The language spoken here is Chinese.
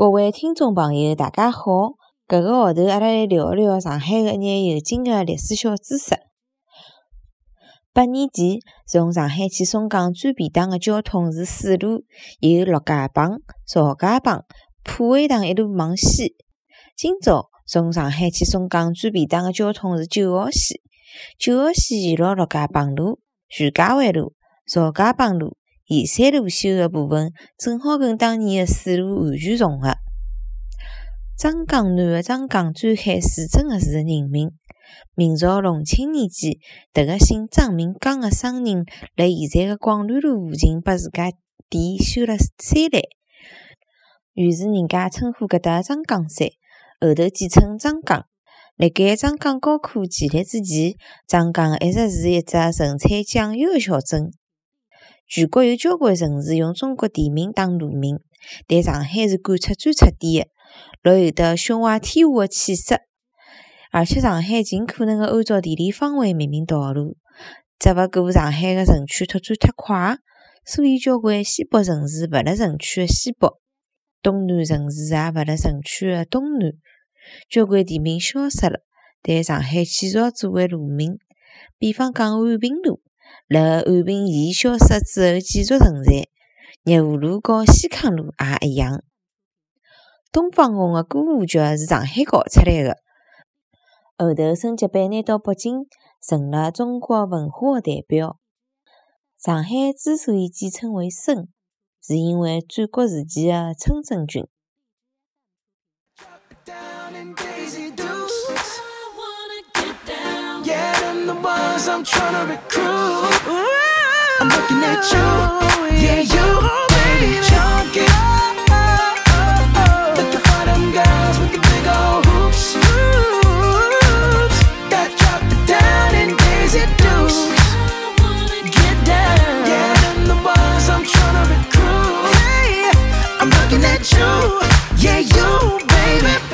各位听众朋友，大家好！搿个号头，阿拉来聊一聊上海个一眼有劲个历史小知识。八年前，从上海去松江最便当个交通是水路，有陆家浜、曹家浜、浦惠塘一路往西。今朝从上海去松江最便当个交通是九号线，九号线沿牢陆家浜路、徐家汇路、曹家浜路、沿山路修个部分，正好跟当年个水路完全重合。张江南个张江最海水镇个是个人名。明朝隆庆年间，迭个姓张名江个商人，辣现在个广乱路附近拨自家店修了山来，于是人家称呼搿搭张江山，后头简称张江。辣盖张江高科建立之前，张江一直是一只盛产酱油个小镇。全国有交关城市用中国地名当路名，但上海是贯彻最彻底个。老有得胸怀天下的气势，而且上海尽可能的按照地理方位命名道路，只勿过上海的城区拓展太快，所以交关西北城市勿辣城区的西北，东南城市也勿辣城区的东南，交关地名消失了，但上海继续作为路名。比方讲安平路，辣安平县消失之后继续存在，热湖路和西康路也一样。东方红的歌舞剧是上海搞出来的，后头升级版拿到北京，成了中国文化的代表。上海之所以简称为“深”，是因为战国时期的春申君。the ones I'm trying to recruit. I'm looking at you, yeah, you, baby, chunky. With the big old hoops. That drop daisy. Get down, yeah, the ones I'm trying to recruit. I'm looking at you, yeah, you, baby.